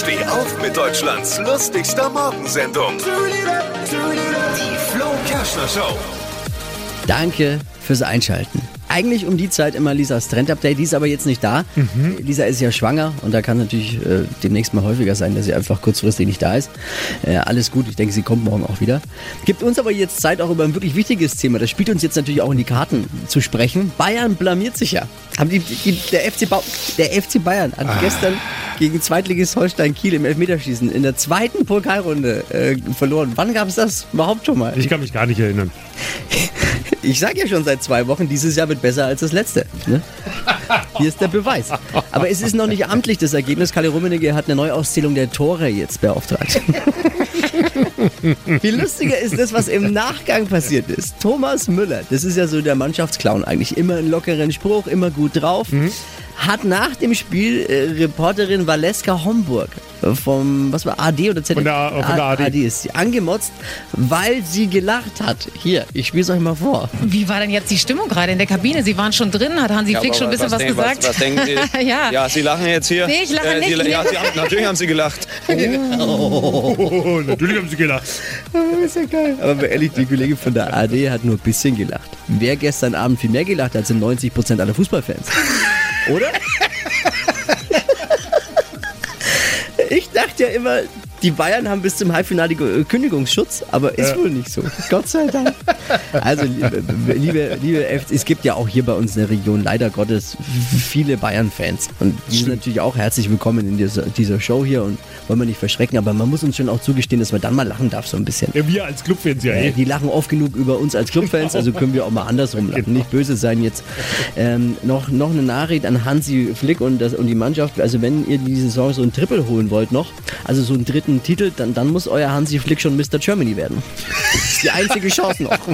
Steh auf mit Deutschlands lustigster Morgensendung. Die Flo Kerschner Show. Danke fürs Einschalten. Eigentlich um die Zeit immer Lisas Trend-Update, die ist aber jetzt nicht da. Lisa ist ja schwanger und da kann natürlich äh, demnächst mal häufiger sein, dass sie einfach kurzfristig nicht da ist. Äh, alles gut, ich denke, sie kommt morgen auch wieder. Gibt uns aber jetzt Zeit, auch über ein wirklich wichtiges Thema. Das spielt uns jetzt natürlich auch in die Karten zu sprechen. Bayern blamiert sich ja. Haben die, die, der, FC Ba- der FC Bayern hat gestern gegen Zweitligist Holstein Kiel im Elfmeterschießen in der zweiten Pokalrunde äh, verloren. Wann gab es das überhaupt schon mal? Ich kann mich gar nicht erinnern. Ich sag ja schon seit zwei Wochen, dieses Jahr wird besser als das letzte. Ne? Hier ist der Beweis. Aber es ist noch nicht amtlich, das Ergebnis. Kalle Rummenigge hat eine Neuauszählung der Tore jetzt beauftragt. Viel lustiger ist das, was im Nachgang passiert ist. Thomas Müller, das ist ja so der Mannschaftsclown eigentlich, immer einen lockeren Spruch, immer gut drauf, hat nach dem Spiel äh, Reporterin Valeska Homburg äh, vom, was war, AD oder ZDF? Von der von der AD. AD ist sie angemotzt, weil sie gelacht hat. Hier, ich spiele es euch mal vor. Wie war denn jetzt die Stimmung gerade in der Kabine? Sie waren schon drin, hat Hansi Flick schon ein bisschen was, denk- gesagt? Was, was denken Sie? Ja. ja, Sie lachen jetzt hier. Nee, ich lache Sie, nicht. ja, Sie haben, natürlich haben Sie gelacht. Oh, natürlich haben sie gelacht. ist ja geil. Aber ehrlich, die Kollegin von der AD hat nur ein bisschen gelacht. Wer gestern Abend viel mehr gelacht hat, sind 90% aller Fußballfans. Oder? Ich dachte ja immer, die Bayern haben bis zum Halbfinale Kündigungsschutz, aber ist wohl nicht so. Gott sei Dank. Also, liebe, liebe, FC, es gibt ja auch hier bei uns in der Region leider Gottes viele Bayern-Fans. Und die sind natürlich auch herzlich willkommen in dieser, dieser Show hier und wollen wir nicht verschrecken, aber man muss uns schon auch zugestehen, dass man dann mal lachen darf, so ein bisschen. Ja, wir als Clubfans ja Äh, eh. Die lachen oft genug über uns als Clubfans, also können wir auch mal andersrum lachen. Nicht böse sein jetzt. Ähm, noch, noch eine Nachricht an Hansi Flick und, das, und die Mannschaft. Also wenn ihr die Saison so ein Triple holen wollt noch, also so einen dritten Titel, dann, dann muss euer Hansi Flick schon Mr. Germany werden. Das ist die einzige Chance noch.